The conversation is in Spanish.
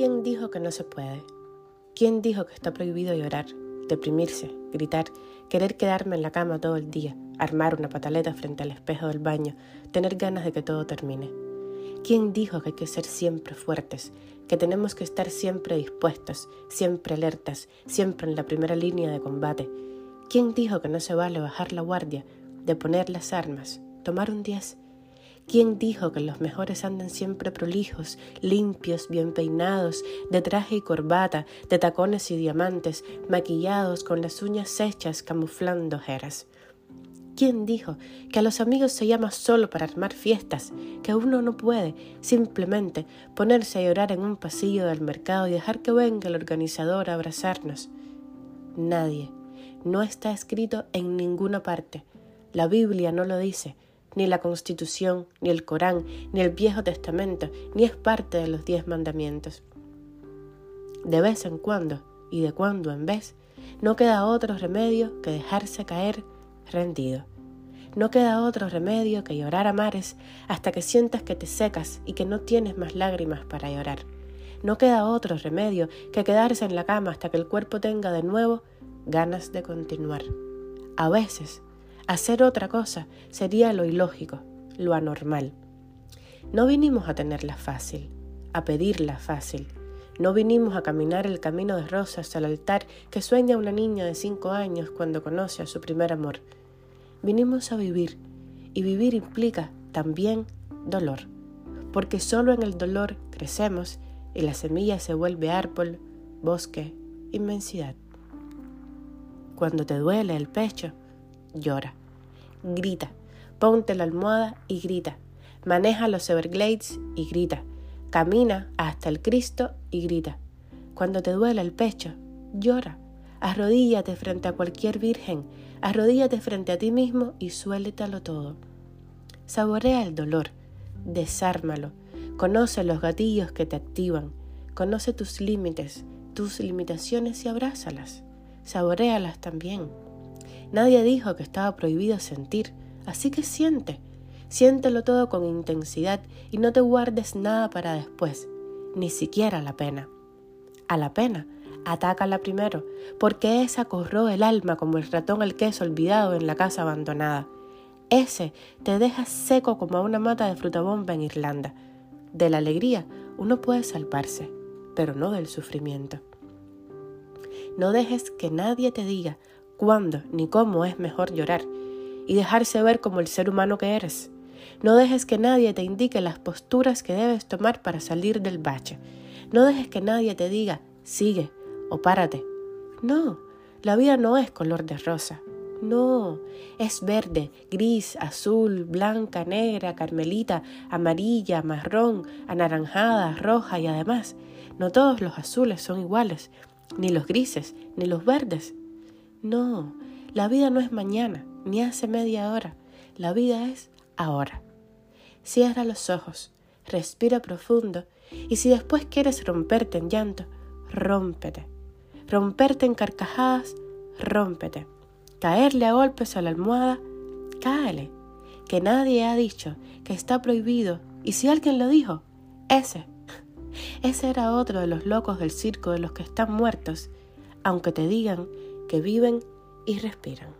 ¿Quién dijo que no se puede? ¿Quién dijo que está prohibido llorar, deprimirse, gritar, querer quedarme en la cama todo el día, armar una pataleta frente al espejo del baño, tener ganas de que todo termine? ¿Quién dijo que hay que ser siempre fuertes, que tenemos que estar siempre dispuestos, siempre alertas, siempre en la primera línea de combate? ¿Quién dijo que no se vale bajar la guardia, de poner las armas, tomar un 10? ¿Quién dijo que los mejores andan siempre prolijos, limpios, bien peinados, de traje y corbata, de tacones y diamantes, maquillados con las uñas hechas camuflando ojeras? ¿Quién dijo que a los amigos se llama solo para armar fiestas, que uno no puede simplemente ponerse a llorar en un pasillo del mercado y dejar que venga el organizador a abrazarnos? Nadie. No está escrito en ninguna parte. La Biblia no lo dice, ni la Constitución, ni el Corán, ni el Viejo Testamento, ni es parte de los diez mandamientos. De vez en cuando, y de cuando en vez, no queda otro remedio que dejarse caer rendido. No queda otro remedio que llorar a mares hasta que sientas que te secas y que no tienes más lágrimas para llorar. No queda otro remedio que quedarse en la cama hasta que el cuerpo tenga de nuevo ganas de continuar. A veces, hacer otra cosa sería lo ilógico, lo anormal. No vinimos a tenerla fácil, a pedirla fácil. No vinimos a caminar el camino de rosas al altar que sueña una niña de cinco años cuando conoce a su primer amor. Vinimos a vivir y vivir implica también dolor, porque solo en el dolor crecemos y la semilla se vuelve árbol, bosque, inmensidad. Cuando te duele el pecho, llora, grita, ponte la almohada y grita, maneja los Everglades y grita, camina hasta el Cristo y grita. Cuando te duele el pecho, llora, arrodíllate frente a cualquier virgen, Arrodíllate frente a ti mismo y suéltalo todo. Saborea el dolor, desármalo, conoce los gatillos que te activan, conoce tus límites, tus limitaciones y abrázalas. Saborealas también. Nadie dijo que estaba prohibido sentir, así que siente. Siéntelo todo con intensidad y no te guardes nada para después, ni siquiera la pena. A la pena atácala primero, porque esa corroe el alma como el ratón al queso olvidado en la casa abandonada. Ese te deja seco como una mata de fruta bomba en Irlanda. De la alegría uno puede salvarse, pero no del sufrimiento. No dejes que nadie te diga cuándo ni cómo es mejor llorar y dejarse ver como el ser humano que eres. No dejes que nadie te indique las posturas que debes tomar para salir del bache. No dejes que nadie te diga, sigue, o párate. No, la vida no es color de rosa. No, es verde, gris, azul, blanca, negra, carmelita, amarilla, marrón, anaranjada, roja y además, no todos los azules son iguales, ni los grises, ni los verdes. No, la vida no es mañana, ni hace media hora, la vida es ahora. Cierra los ojos, respira profundo y si después quieres romperte en llanto, rómpete romperte en carcajadas, rómpete. Caerle a golpes a la almohada, cáele. Que nadie ha dicho que está prohibido, y si alguien lo dijo, ese. Ese era otro de los locos del circo de los que están muertos, aunque te digan que viven y respiran.